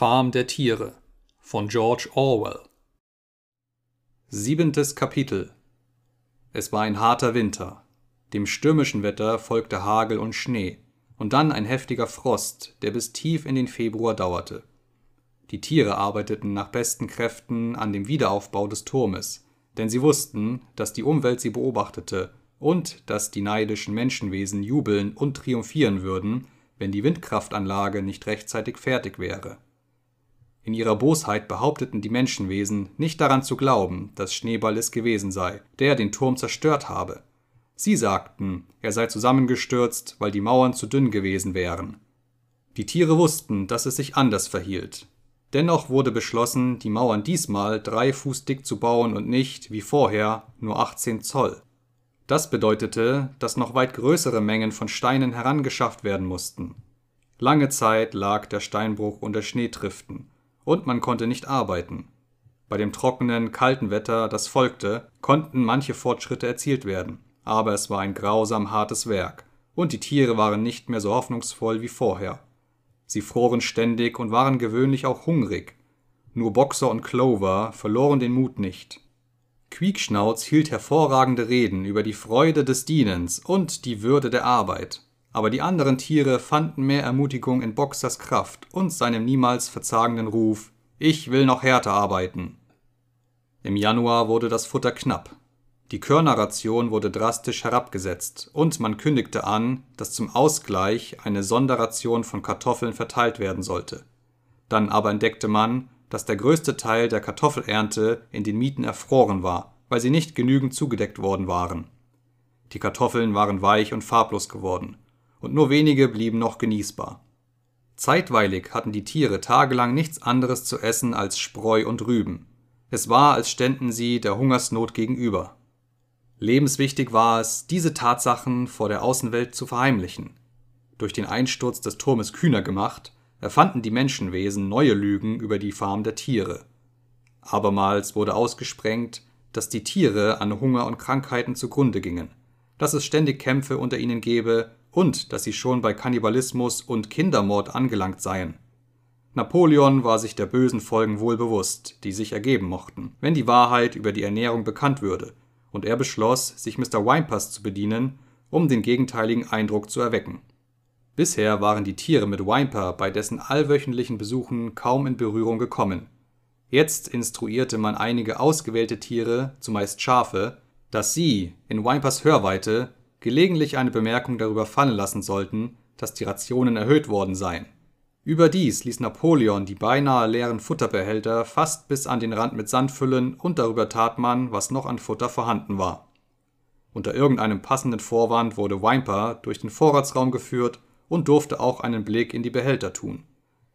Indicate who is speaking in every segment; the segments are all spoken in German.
Speaker 1: Farm der Tiere von George Orwell Siebentes Kapitel Es war ein harter Winter. Dem stürmischen Wetter folgte Hagel und Schnee und dann ein heftiger Frost, der bis tief in den Februar dauerte. Die Tiere arbeiteten nach besten Kräften an dem Wiederaufbau des Turmes, denn sie wussten, dass die Umwelt sie beobachtete und dass die neidischen Menschenwesen jubeln und triumphieren würden, wenn die Windkraftanlage nicht rechtzeitig fertig wäre. In ihrer Bosheit behaupteten die Menschenwesen, nicht daran zu glauben, dass Schneeball es gewesen sei, der den Turm zerstört habe. Sie sagten, er sei zusammengestürzt, weil die Mauern zu dünn gewesen wären. Die Tiere wussten, dass es sich anders verhielt. Dennoch wurde beschlossen, die Mauern diesmal drei Fuß dick zu bauen und nicht, wie vorher, nur 18 Zoll. Das bedeutete, dass noch weit größere Mengen von Steinen herangeschafft werden mussten. Lange Zeit lag der Steinbruch unter Schneetriften und man konnte nicht arbeiten. Bei dem trockenen, kalten Wetter, das folgte, konnten manche Fortschritte erzielt werden, aber es war ein grausam hartes Werk, und die Tiere waren nicht mehr so hoffnungsvoll wie vorher. Sie froren ständig und waren gewöhnlich auch hungrig. Nur Boxer und Clover verloren den Mut nicht. Quiekschnauz hielt hervorragende Reden über die Freude des Dienens und die Würde der Arbeit, aber die anderen Tiere fanden mehr Ermutigung in Boxers Kraft und seinem niemals verzagenden Ruf Ich will noch härter arbeiten. Im Januar wurde das Futter knapp. Die Körnerration wurde drastisch herabgesetzt und man kündigte an, dass zum Ausgleich eine Sonderration von Kartoffeln verteilt werden sollte. Dann aber entdeckte man, dass der größte Teil der Kartoffelernte in den Mieten erfroren war, weil sie nicht genügend zugedeckt worden waren. Die Kartoffeln waren weich und farblos geworden und nur wenige blieben noch genießbar. Zeitweilig hatten die Tiere tagelang nichts anderes zu essen als Spreu und Rüben. Es war, als ständen sie der Hungersnot gegenüber. Lebenswichtig war es, diese Tatsachen vor der Außenwelt zu verheimlichen. Durch den Einsturz des Turmes kühner gemacht, erfanden die Menschenwesen neue Lügen über die Farm der Tiere. Abermals wurde ausgesprengt, dass die Tiere an Hunger und Krankheiten zugrunde gingen, dass es ständig Kämpfe unter ihnen gäbe und dass sie schon bei Kannibalismus und Kindermord angelangt seien. Napoleon war sich der bösen Folgen wohl bewusst, die sich ergeben mochten, wenn die Wahrheit über die Ernährung bekannt würde, und er beschloss, sich Mr. Wimpers zu bedienen, um den gegenteiligen Eindruck zu erwecken. Bisher waren die Tiere mit Wimper bei dessen allwöchentlichen Besuchen kaum in Berührung gekommen. Jetzt instruierte man einige ausgewählte Tiere, zumeist Schafe, dass sie, in Wimpers Hörweite, gelegentlich eine Bemerkung darüber fallen lassen sollten, dass die Rationen erhöht worden seien. Überdies ließ Napoleon die beinahe leeren Futterbehälter fast bis an den Rand mit Sand füllen und darüber tat man, was noch an Futter vorhanden war. Unter irgendeinem passenden Vorwand wurde Wimper durch den Vorratsraum geführt und durfte auch einen Blick in die Behälter tun.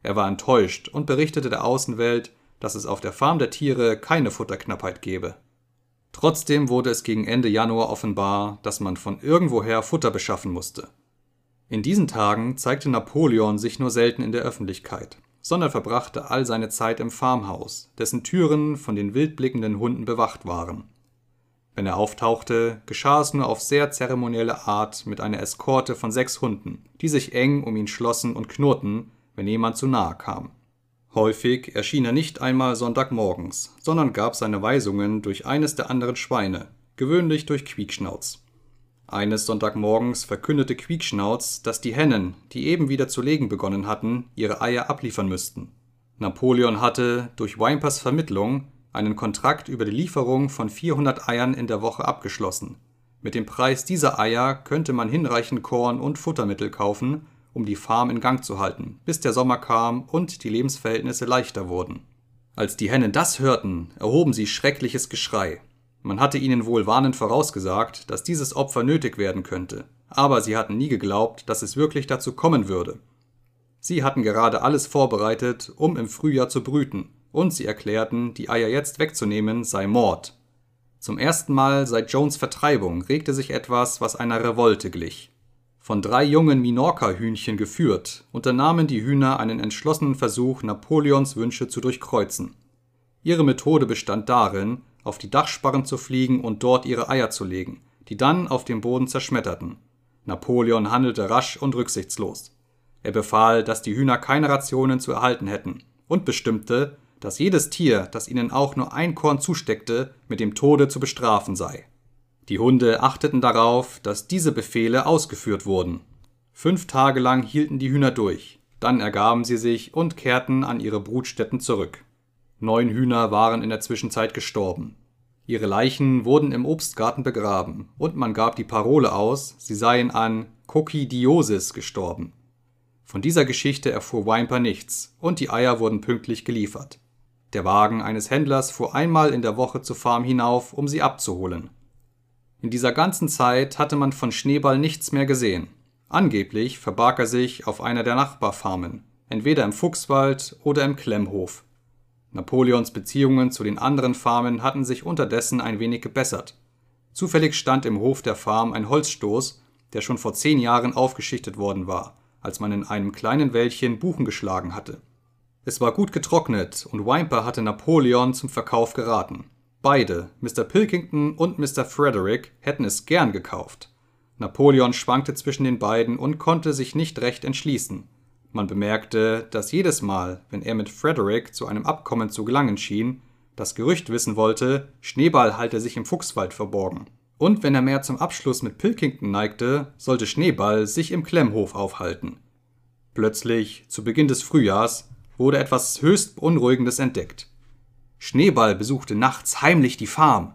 Speaker 1: Er war enttäuscht und berichtete der Außenwelt, dass es auf der Farm der Tiere keine Futterknappheit gebe. Trotzdem wurde es gegen Ende Januar offenbar, dass man von irgendwoher Futter beschaffen musste. In diesen Tagen zeigte Napoleon sich nur selten in der Öffentlichkeit, sondern verbrachte all seine Zeit im Farmhaus, dessen Türen von den wildblickenden Hunden bewacht waren. Wenn er auftauchte, geschah es nur auf sehr zeremonielle Art mit einer Eskorte von sechs Hunden, die sich eng um ihn schlossen und knurrten, wenn jemand zu nahe kam. Häufig erschien er nicht einmal Sonntagmorgens, sondern gab seine Weisungen durch eines der anderen Schweine, gewöhnlich durch Quiekschnauz. Eines Sonntagmorgens verkündete Quiekschnauz, dass die Hennen, die eben wieder zu legen begonnen hatten, ihre Eier abliefern müssten. Napoleon hatte, durch Wimpers Vermittlung, einen Kontrakt über die Lieferung von 400 Eiern in der Woche abgeschlossen. Mit dem Preis dieser Eier könnte man hinreichend Korn und Futtermittel kaufen um die Farm in Gang zu halten, bis der Sommer kam und die Lebensverhältnisse leichter wurden. Als die Hennen das hörten, erhoben sie schreckliches Geschrei. Man hatte ihnen wohl warnend vorausgesagt, dass dieses Opfer nötig werden könnte, aber sie hatten nie geglaubt, dass es wirklich dazu kommen würde. Sie hatten gerade alles vorbereitet, um im Frühjahr zu brüten, und sie erklärten, die Eier jetzt wegzunehmen sei Mord. Zum ersten Mal seit Jones Vertreibung regte sich etwas, was einer Revolte glich. Von drei jungen Minorca-Hühnchen geführt, unternahmen die Hühner einen entschlossenen Versuch, Napoleons Wünsche zu durchkreuzen. Ihre Methode bestand darin, auf die Dachsparren zu fliegen und dort ihre Eier zu legen, die dann auf dem Boden zerschmetterten. Napoleon handelte rasch und rücksichtslos. Er befahl, dass die Hühner keine Rationen zu erhalten hätten, und bestimmte, dass jedes Tier, das ihnen auch nur ein Korn zusteckte, mit dem Tode zu bestrafen sei. Die Hunde achteten darauf, dass diese Befehle ausgeführt wurden. Fünf Tage lang hielten die Hühner durch, dann ergaben sie sich und kehrten an ihre Brutstätten zurück. Neun Hühner waren in der Zwischenzeit gestorben. Ihre Leichen wurden im Obstgarten begraben, und man gab die Parole aus, sie seien an Kokidiosis gestorben. Von dieser Geschichte erfuhr Wimper nichts, und die Eier wurden pünktlich geliefert. Der Wagen eines Händlers fuhr einmal in der Woche zur Farm hinauf, um sie abzuholen. In dieser ganzen Zeit hatte man von Schneeball nichts mehr gesehen. Angeblich verbarg er sich auf einer der Nachbarfarmen, entweder im Fuchswald oder im Klemmhof. Napoleons Beziehungen zu den anderen Farmen hatten sich unterdessen ein wenig gebessert. Zufällig stand im Hof der Farm ein Holzstoß, der schon vor zehn Jahren aufgeschichtet worden war, als man in einem kleinen Wäldchen Buchen geschlagen hatte. Es war gut getrocknet und Wimper hatte Napoleon zum Verkauf geraten. Beide, Mr. Pilkington und Mr. Frederick, hätten es gern gekauft. Napoleon schwankte zwischen den beiden und konnte sich nicht recht entschließen. Man bemerkte, dass jedes Mal, wenn er mit Frederick zu einem Abkommen zu gelangen schien, das Gerücht wissen wollte, Schneeball halte sich im Fuchswald verborgen. Und wenn er mehr zum Abschluss mit Pilkington neigte, sollte Schneeball sich im Klemmhof aufhalten. Plötzlich, zu Beginn des Frühjahrs, wurde etwas höchst Beunruhigendes entdeckt. Schneeball besuchte nachts heimlich die Farm.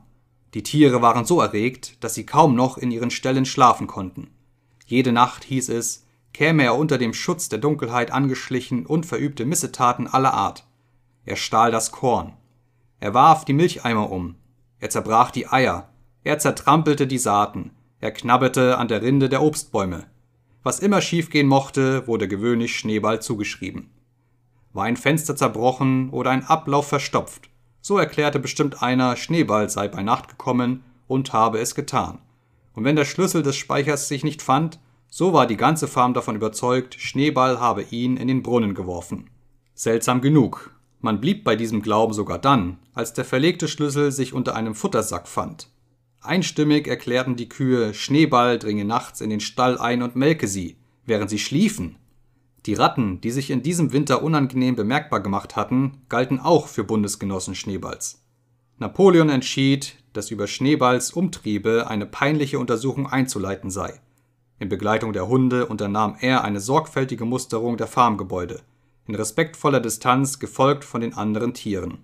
Speaker 1: Die Tiere waren so erregt, dass sie kaum noch in ihren Ställen schlafen konnten. Jede Nacht hieß es, käme er unter dem Schutz der Dunkelheit angeschlichen und verübte Missetaten aller Art. Er stahl das Korn. Er warf die Milcheimer um. Er zerbrach die Eier. Er zertrampelte die Saaten. Er knabberte an der Rinde der Obstbäume. Was immer schiefgehen mochte, wurde gewöhnlich Schneeball zugeschrieben. War ein Fenster zerbrochen oder ein Ablauf verstopft, so erklärte bestimmt einer, Schneeball sei bei Nacht gekommen und habe es getan. Und wenn der Schlüssel des Speichers sich nicht fand, so war die ganze Farm davon überzeugt, Schneeball habe ihn in den Brunnen geworfen. Seltsam genug. Man blieb bei diesem Glauben sogar dann, als der verlegte Schlüssel sich unter einem Futtersack fand. Einstimmig erklärten die Kühe, Schneeball dringe nachts in den Stall ein und melke sie, während sie schliefen. Die Ratten, die sich in diesem Winter unangenehm bemerkbar gemacht hatten, galten auch für Bundesgenossen Schneeballs. Napoleon entschied, dass über Schneeballs Umtriebe eine peinliche Untersuchung einzuleiten sei. In Begleitung der Hunde unternahm er eine sorgfältige Musterung der Farmgebäude, in respektvoller Distanz gefolgt von den anderen Tieren.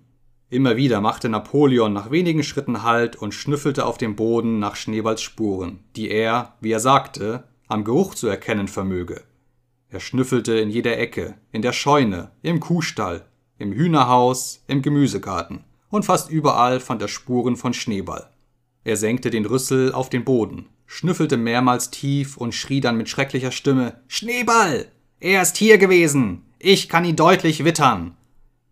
Speaker 1: Immer wieder machte Napoleon nach wenigen Schritten Halt und schnüffelte auf dem Boden nach Schneeballs Spuren, die er, wie er sagte, am Geruch zu erkennen vermöge. Er schnüffelte in jeder Ecke, in der Scheune, im Kuhstall, im Hühnerhaus, im Gemüsegarten, und fast überall fand er Spuren von Schneeball. Er senkte den Rüssel auf den Boden, schnüffelte mehrmals tief und schrie dann mit schrecklicher Stimme Schneeball. Er ist hier gewesen. Ich kann ihn deutlich wittern.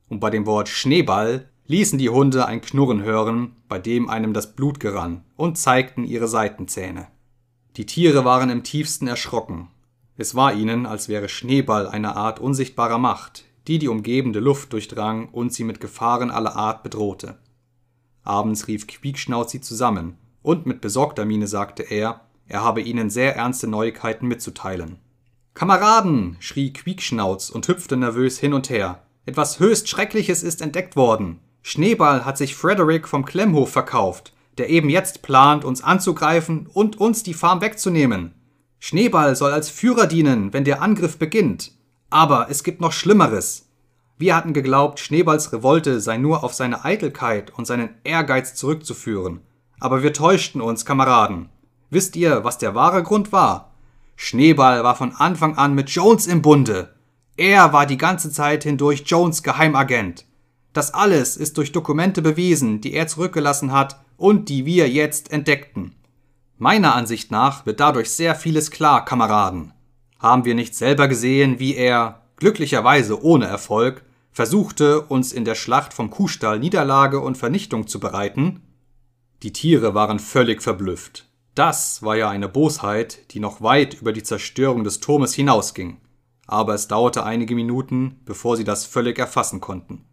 Speaker 1: Und bei dem Wort Schneeball ließen die Hunde ein Knurren hören, bei dem einem das Blut gerann, und zeigten ihre Seitenzähne. Die Tiere waren im tiefsten erschrocken. Es war ihnen, als wäre Schneeball eine Art unsichtbarer Macht, die die umgebende Luft durchdrang und sie mit Gefahren aller Art bedrohte. Abends rief Quiekschnauz sie zusammen und mit besorgter Miene sagte er, er habe ihnen sehr ernste Neuigkeiten mitzuteilen. Kameraden, schrie Quiekschnauz und hüpfte nervös hin und her. Etwas höchst Schreckliches ist entdeckt worden. Schneeball hat sich Frederick vom Klemmhof verkauft, der eben jetzt plant, uns anzugreifen und uns die Farm wegzunehmen. Schneeball soll als Führer dienen, wenn der Angriff beginnt. Aber es gibt noch Schlimmeres. Wir hatten geglaubt, Schneeballs Revolte sei nur auf seine Eitelkeit und seinen Ehrgeiz zurückzuführen. Aber wir täuschten uns, Kameraden. Wisst ihr, was der wahre Grund war? Schneeball war von Anfang an mit Jones im Bunde. Er war die ganze Zeit hindurch Jones Geheimagent. Das alles ist durch Dokumente bewiesen, die er zurückgelassen hat und die wir jetzt entdeckten. Meiner Ansicht nach wird dadurch sehr vieles klar, Kameraden. Haben wir nicht selber gesehen, wie er, glücklicherweise ohne Erfolg, versuchte, uns in der Schlacht vom Kuhstall Niederlage und Vernichtung zu bereiten? Die Tiere waren völlig verblüfft. Das war ja eine Bosheit, die noch weit über die Zerstörung des Turmes hinausging. Aber es dauerte einige Minuten, bevor sie das völlig erfassen konnten.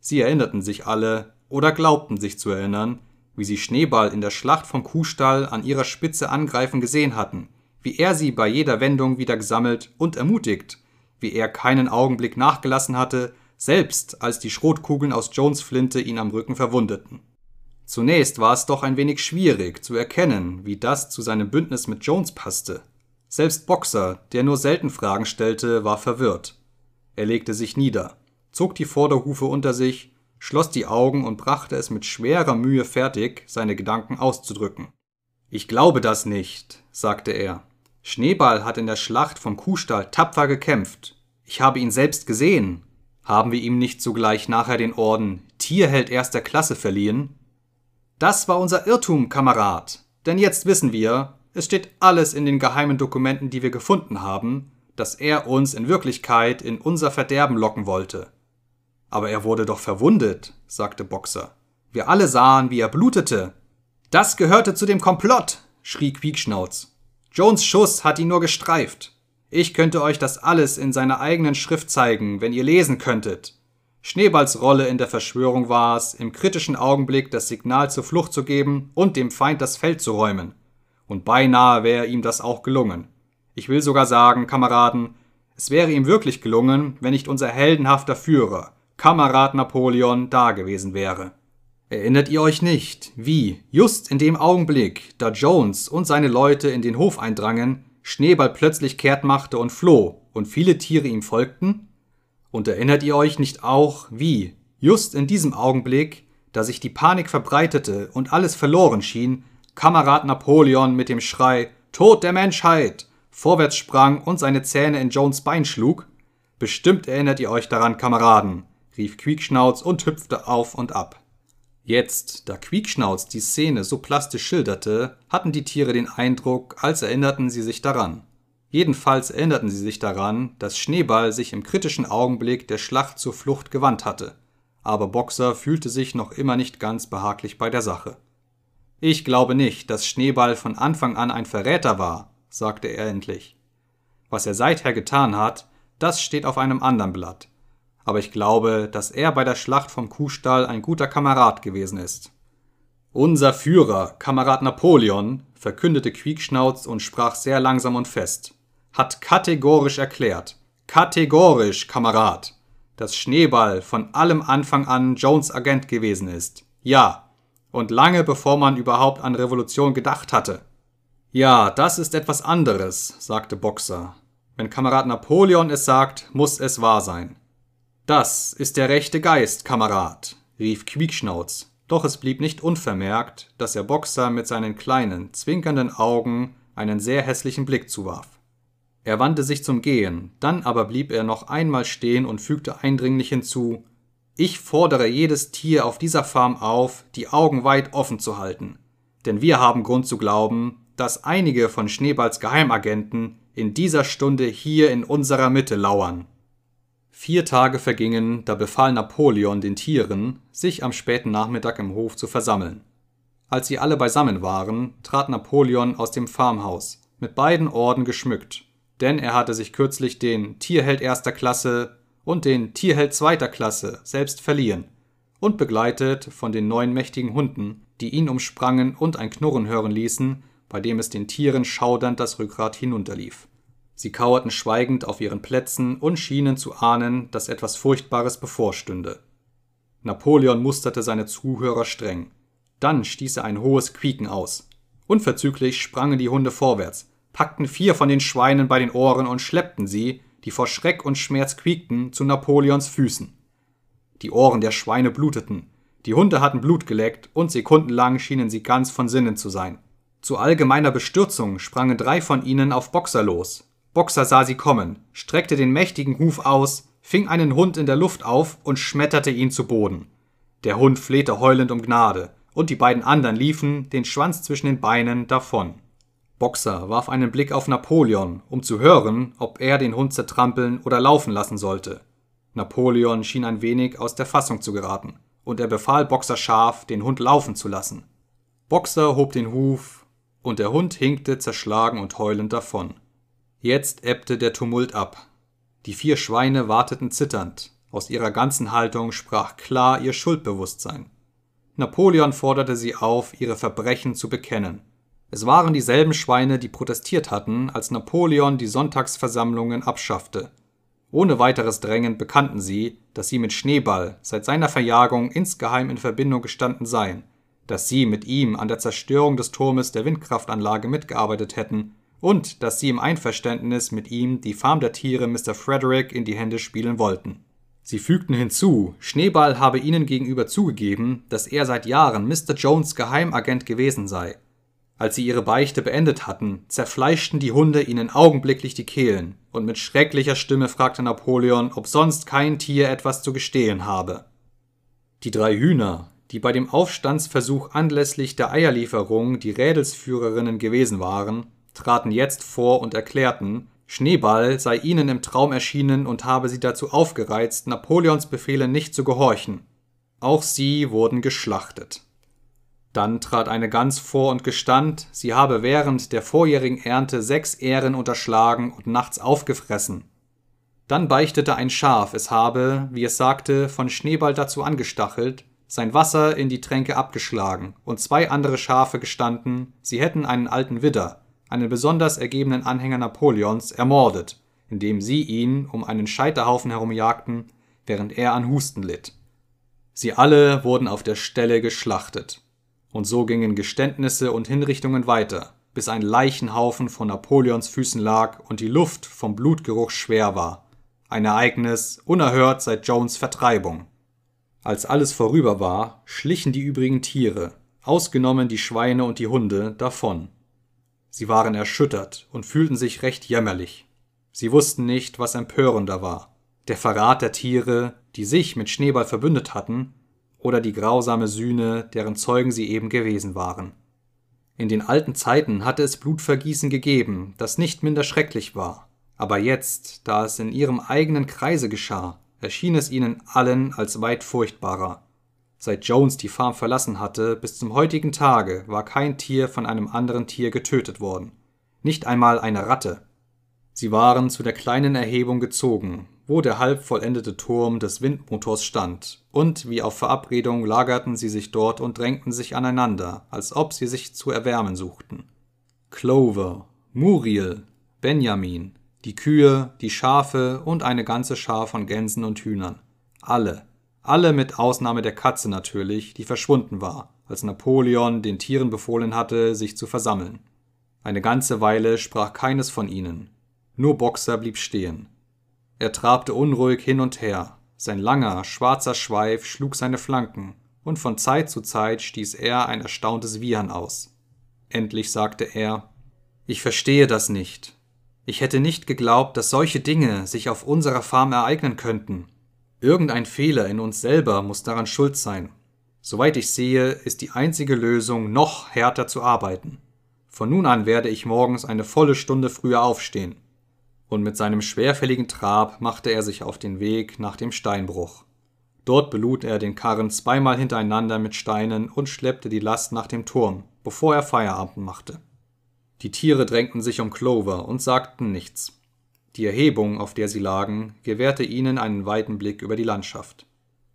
Speaker 1: Sie erinnerten sich alle oder glaubten sich zu erinnern, wie sie Schneeball in der Schlacht vom Kuhstall an ihrer Spitze angreifen gesehen hatten, wie er sie bei jeder Wendung wieder gesammelt und ermutigt, wie er keinen Augenblick nachgelassen hatte, selbst als die Schrotkugeln aus Jones Flinte ihn am Rücken verwundeten. Zunächst war es doch ein wenig schwierig zu erkennen, wie das zu seinem Bündnis mit Jones passte. Selbst Boxer, der nur selten Fragen stellte, war verwirrt. Er legte sich nieder, zog die Vorderhufe unter sich, schloss die Augen und brachte es mit schwerer Mühe fertig, seine Gedanken auszudrücken. Ich glaube das nicht, sagte er. Schneeball hat in der Schlacht vom Kuhstall tapfer gekämpft. Ich habe ihn selbst gesehen. Haben wir ihm nicht sogleich nachher den Orden Tierheld erster Klasse verliehen? Das war unser Irrtum, Kamerad. Denn jetzt wissen wir, es steht alles in den geheimen Dokumenten, die wir gefunden haben, dass er uns in Wirklichkeit in unser Verderben locken wollte. Aber er wurde doch verwundet, sagte Boxer. Wir alle sahen, wie er blutete. Das gehörte zu dem Komplott, schrie Quiekschnauz. Jones Schuss hat ihn nur gestreift. Ich könnte euch das alles in seiner eigenen Schrift zeigen, wenn ihr lesen könntet. Schneeballs Rolle in der Verschwörung war es, im kritischen Augenblick das Signal zur Flucht zu geben und dem Feind das Feld zu räumen. Und beinahe wäre ihm das auch gelungen. Ich will sogar sagen, Kameraden, es wäre ihm wirklich gelungen, wenn nicht unser heldenhafter Führer, Kamerad Napoleon, da gewesen wäre. Erinnert ihr euch nicht, wie, just in dem Augenblick, da Jones und seine Leute in den Hof eindrangen, Schneeball plötzlich kehrt machte und floh und viele Tiere ihm folgten? Und erinnert ihr euch nicht auch, wie, just in diesem Augenblick, da sich die Panik verbreitete und alles verloren schien, Kamerad Napoleon mit dem Schrei Tod der Menschheit vorwärts sprang und seine Zähne in Jones Bein schlug? Bestimmt erinnert ihr euch daran, Kameraden, rief Quiekschnauz und hüpfte auf und ab. Jetzt, da Quiekschnauz die Szene so plastisch schilderte, hatten die Tiere den Eindruck, als erinnerten sie sich daran. Jedenfalls erinnerten sie sich daran, dass Schneeball sich im kritischen Augenblick der Schlacht zur Flucht gewandt hatte. Aber Boxer fühlte sich noch immer nicht ganz behaglich bei der Sache. Ich glaube nicht, dass Schneeball von Anfang an ein Verräter war, sagte er endlich. Was er seither getan hat, das steht auf einem anderen Blatt. Aber ich glaube, dass er bei der Schlacht vom Kuhstall ein guter Kamerad gewesen ist. Unser Führer, Kamerad Napoleon, verkündete Quiekschnauz und sprach sehr langsam und fest hat kategorisch erklärt, kategorisch, Kamerad, dass Schneeball von allem Anfang an Jones Agent gewesen ist. Ja. Und lange bevor man überhaupt an Revolution gedacht hatte. Ja, das ist etwas anderes, sagte Boxer. Wenn Kamerad Napoleon es sagt, muss es wahr sein. Das ist der rechte Geist, Kamerad, rief Quiekschnauz. Doch es blieb nicht unvermerkt, dass der Boxer mit seinen kleinen, zwinkernden Augen einen sehr hässlichen Blick zuwarf. Er wandte sich zum Gehen, dann aber blieb er noch einmal stehen und fügte eindringlich hinzu Ich fordere jedes Tier auf dieser Farm auf, die Augen weit offen zu halten, denn wir haben Grund zu glauben, dass einige von Schneeballs Geheimagenten in dieser Stunde hier in unserer Mitte lauern. Vier Tage vergingen, da befahl Napoleon den Tieren, sich am späten Nachmittag im Hof zu versammeln. Als sie alle beisammen waren, trat Napoleon aus dem Farmhaus, mit beiden Orden geschmückt, denn er hatte sich kürzlich den Tierheld erster Klasse und den Tierheld zweiter Klasse selbst verliehen und begleitet von den neun mächtigen Hunden, die ihn umsprangen und ein Knurren hören ließen, bei dem es den Tieren schaudernd das Rückgrat hinunterlief. Sie kauerten schweigend auf ihren Plätzen und schienen zu ahnen, dass etwas Furchtbares bevorstünde. Napoleon musterte seine Zuhörer streng. Dann stieß er ein hohes Quieken aus. Unverzüglich sprangen die Hunde vorwärts, packten vier von den Schweinen bei den Ohren und schleppten sie, die vor Schreck und Schmerz quiekten, zu Napoleons Füßen. Die Ohren der Schweine bluteten, die Hunde hatten Blut geleckt und sekundenlang schienen sie ganz von Sinnen zu sein. Zu allgemeiner Bestürzung sprangen drei von ihnen auf Boxer los. Boxer sah sie kommen, streckte den mächtigen Huf aus, fing einen Hund in der Luft auf und schmetterte ihn zu Boden. Der Hund flehte heulend um Gnade, und die beiden anderen liefen, den Schwanz zwischen den Beinen, davon. Boxer warf einen Blick auf Napoleon, um zu hören, ob er den Hund zertrampeln oder laufen lassen sollte. Napoleon schien ein wenig aus der Fassung zu geraten, und er befahl Boxer scharf, den Hund laufen zu lassen. Boxer hob den Huf, und der Hund hinkte zerschlagen und heulend davon. Jetzt ebbte der Tumult ab. Die vier Schweine warteten zitternd, aus ihrer ganzen Haltung sprach klar ihr Schuldbewusstsein. Napoleon forderte sie auf, ihre Verbrechen zu bekennen. Es waren dieselben Schweine, die protestiert hatten, als Napoleon die Sonntagsversammlungen abschaffte. Ohne weiteres Drängen bekannten sie, dass sie mit Schneeball seit seiner Verjagung insgeheim in Verbindung gestanden seien, dass sie mit ihm an der Zerstörung des Turmes der Windkraftanlage mitgearbeitet hätten und dass sie im Einverständnis mit ihm die Farm der Tiere Mr. Frederick in die Hände spielen wollten. Sie fügten hinzu, Schneeball habe ihnen gegenüber zugegeben, dass er seit Jahren Mr. Jones Geheimagent gewesen sei. Als sie ihre Beichte beendet hatten, zerfleischten die Hunde ihnen augenblicklich die Kehlen, und mit schrecklicher Stimme fragte Napoleon, ob sonst kein Tier etwas zu gestehen habe. Die drei Hühner, die bei dem Aufstandsversuch anlässlich der Eierlieferung die Rädelsführerinnen gewesen waren, traten jetzt vor und erklärten, Schneeball sei ihnen im Traum erschienen und habe sie dazu aufgereizt, Napoleons Befehle nicht zu gehorchen. Auch sie wurden geschlachtet. Dann trat eine Gans vor und gestand, sie habe während der vorjährigen Ernte sechs Ähren unterschlagen und nachts aufgefressen. Dann beichtete ein Schaf, es habe, wie es sagte, von Schneeball dazu angestachelt, sein Wasser in die Tränke abgeschlagen, und zwei andere Schafe gestanden, sie hätten einen alten Widder, einen besonders ergebenen Anhänger Napoleons, ermordet, indem sie ihn um einen Scheiterhaufen herumjagten, während er an Husten litt. Sie alle wurden auf der Stelle geschlachtet. Und so gingen Geständnisse und Hinrichtungen weiter, bis ein Leichenhaufen vor Napoleons Füßen lag und die Luft vom Blutgeruch schwer war. Ein Ereignis, unerhört seit Jones Vertreibung. Als alles vorüber war, schlichen die übrigen Tiere, ausgenommen die Schweine und die Hunde, davon. Sie waren erschüttert und fühlten sich recht jämmerlich. Sie wussten nicht, was empörender war. Der Verrat der Tiere, die sich mit Schneeball verbündet hatten, oder die grausame Sühne, deren Zeugen sie eben gewesen waren. In den alten Zeiten hatte es Blutvergießen gegeben, das nicht minder schrecklich war. Aber jetzt, da es in ihrem eigenen Kreise geschah, erschien es ihnen allen als weit furchtbarer. Seit Jones die Farm verlassen hatte, bis zum heutigen Tage war kein Tier von einem anderen Tier getötet worden. Nicht einmal eine Ratte. Sie waren zu der kleinen Erhebung gezogen, wo der halb vollendete Turm des Windmotors stand, und wie auf Verabredung lagerten sie sich dort und drängten sich aneinander, als ob sie sich zu erwärmen suchten. Clover, Muriel, Benjamin, die Kühe, die Schafe und eine ganze Schar von Gänsen und Hühnern. Alle, alle mit Ausnahme der Katze natürlich, die verschwunden war, als Napoleon den Tieren befohlen hatte, sich zu versammeln. Eine ganze Weile sprach keines von ihnen. Nur Boxer blieb stehen. Er trabte unruhig hin und her. Sein langer, schwarzer Schweif schlug seine Flanken, und von Zeit zu Zeit stieß er ein erstauntes Wiehern aus. Endlich sagte er Ich verstehe das nicht. Ich hätte nicht geglaubt, dass solche Dinge sich auf unserer Farm ereignen könnten. Irgendein Fehler in uns selber muss daran schuld sein. Soweit ich sehe, ist die einzige Lösung, noch härter zu arbeiten. Von nun an werde ich morgens eine volle Stunde früher aufstehen. Und mit seinem schwerfälligen Trab machte er sich auf den Weg nach dem Steinbruch. Dort belud er den Karren zweimal hintereinander mit Steinen und schleppte die Last nach dem Turm, bevor er Feierabend machte. Die Tiere drängten sich um Clover und sagten nichts. Die Erhebung, auf der sie lagen, gewährte ihnen einen weiten Blick über die Landschaft.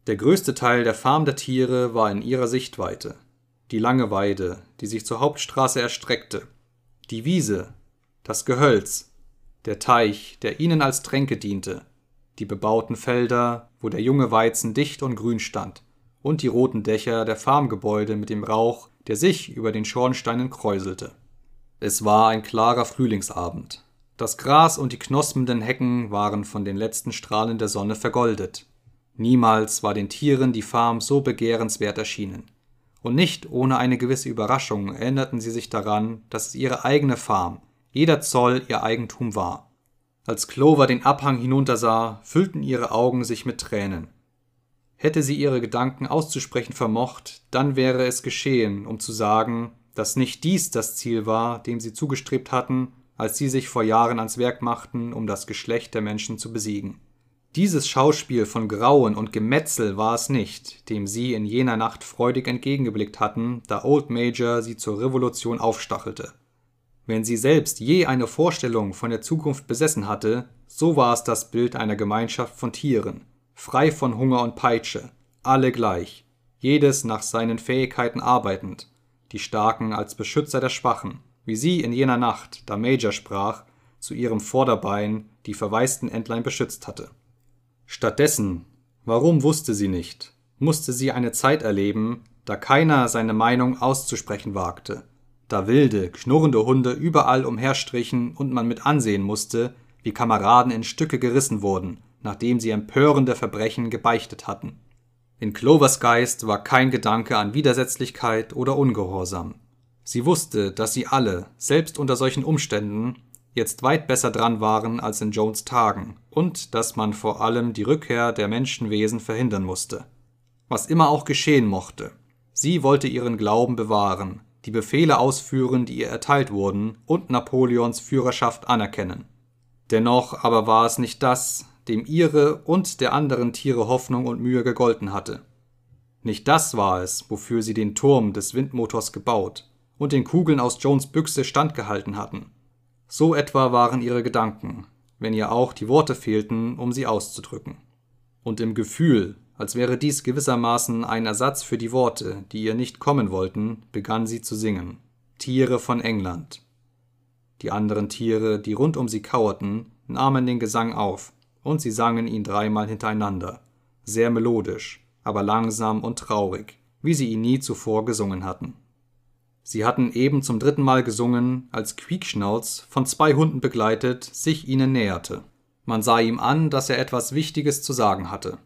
Speaker 1: Der größte Teil der Farm der Tiere war in ihrer Sichtweite. Die lange Weide, die sich zur Hauptstraße erstreckte, die Wiese, das Gehölz, der Teich, der ihnen als Tränke diente, die bebauten Felder, wo der junge Weizen dicht und grün stand, und die roten Dächer der Farmgebäude mit dem Rauch, der sich über den Schornsteinen kräuselte. Es war ein klarer Frühlingsabend. Das Gras und die knospenden Hecken waren von den letzten Strahlen der Sonne vergoldet. Niemals war den Tieren die Farm so begehrenswert erschienen. Und nicht ohne eine gewisse Überraschung erinnerten sie sich daran, dass es ihre eigene Farm, jeder Zoll ihr Eigentum war. Als Clover den Abhang hinuntersah, füllten ihre Augen sich mit Tränen. Hätte sie ihre Gedanken auszusprechen vermocht, dann wäre es geschehen, um zu sagen, dass nicht dies das Ziel war, dem sie zugestrebt hatten, als sie sich vor Jahren ans Werk machten, um das Geschlecht der Menschen zu besiegen. Dieses Schauspiel von Grauen und Gemetzel war es nicht, dem sie in jener Nacht freudig entgegengeblickt hatten, da Old Major sie zur Revolution aufstachelte. Wenn sie selbst je eine Vorstellung von der Zukunft besessen hatte, so war es das Bild einer Gemeinschaft von Tieren, frei von Hunger und Peitsche, alle gleich, jedes nach seinen Fähigkeiten arbeitend, die Starken als Beschützer der Schwachen, wie sie in jener Nacht, da Major sprach, zu ihrem Vorderbein die verwaisten Entlein beschützt hatte. Stattdessen, warum wusste sie nicht, musste sie eine Zeit erleben, da keiner seine Meinung auszusprechen wagte, da wilde, knurrende Hunde überall umherstrichen und man mit ansehen musste, wie Kameraden in Stücke gerissen wurden, nachdem sie empörende Verbrechen gebeichtet hatten. In Clovers Geist war kein Gedanke an Widersetzlichkeit oder Ungehorsam. Sie wusste, dass sie alle, selbst unter solchen Umständen, jetzt weit besser dran waren als in Jones Tagen und dass man vor allem die Rückkehr der Menschenwesen verhindern musste. Was immer auch geschehen mochte, sie wollte ihren Glauben bewahren, die Befehle ausführen, die ihr erteilt wurden, und Napoleons Führerschaft anerkennen. Dennoch aber war es nicht das, dem ihre und der anderen Tiere Hoffnung und Mühe gegolten hatte. Nicht das war es, wofür sie den Turm des Windmotors gebaut und den Kugeln aus Jones Büchse standgehalten hatten. So etwa waren ihre Gedanken, wenn ihr auch die Worte fehlten, um sie auszudrücken. Und im Gefühl, als wäre dies gewissermaßen ein Ersatz für die Worte, die ihr nicht kommen wollten, begann sie zu singen. Tiere von England. Die anderen Tiere, die rund um sie kauerten, nahmen den Gesang auf, und sie sangen ihn dreimal hintereinander, sehr melodisch, aber langsam und traurig, wie sie ihn nie zuvor gesungen hatten. Sie hatten eben zum dritten Mal gesungen, als Quiekschnauz, von zwei Hunden begleitet, sich ihnen näherte. Man sah ihm an, dass er etwas Wichtiges zu sagen hatte.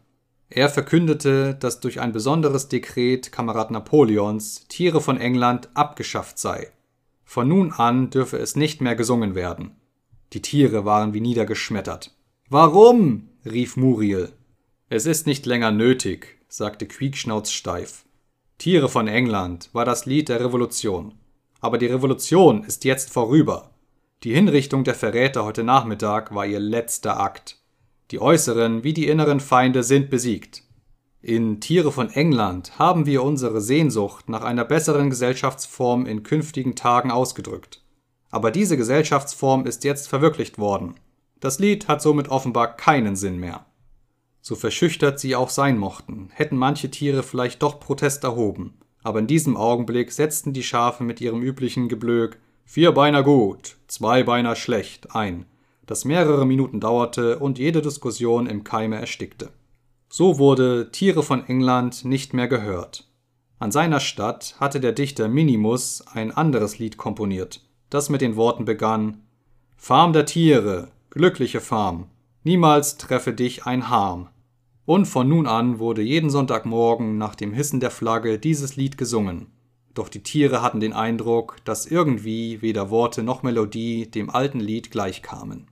Speaker 1: Er verkündete, dass durch ein besonderes Dekret Kamerad Napoleons Tiere von England abgeschafft sei. Von nun an dürfe es nicht mehr gesungen werden. Die Tiere waren wie niedergeschmettert. Warum? rief Muriel. Es ist nicht länger nötig, sagte Quiekschnauz steif. Tiere von England war das Lied der Revolution. Aber die Revolution ist jetzt vorüber. Die Hinrichtung der Verräter heute Nachmittag war ihr letzter Akt. Die äußeren wie die inneren Feinde sind besiegt. In Tiere von England haben wir unsere Sehnsucht nach einer besseren Gesellschaftsform in künftigen Tagen ausgedrückt. Aber diese Gesellschaftsform ist jetzt verwirklicht worden. Das Lied hat somit offenbar keinen Sinn mehr. So verschüchtert sie auch sein mochten, hätten manche Tiere vielleicht doch Protest erhoben, aber in diesem Augenblick setzten die Schafe mit ihrem üblichen Geblök Vierbeiner gut, Zweibeiner schlecht ein, das mehrere Minuten dauerte und jede Diskussion im Keime erstickte. So wurde Tiere von England nicht mehr gehört. An seiner Stadt hatte der Dichter Minimus ein anderes Lied komponiert, das mit den Worten begann Farm der Tiere, glückliche Farm, niemals treffe dich ein Harm. Und von nun an wurde jeden Sonntagmorgen nach dem Hissen der Flagge dieses Lied gesungen. Doch die Tiere hatten den Eindruck, dass irgendwie weder Worte noch Melodie dem alten Lied gleichkamen.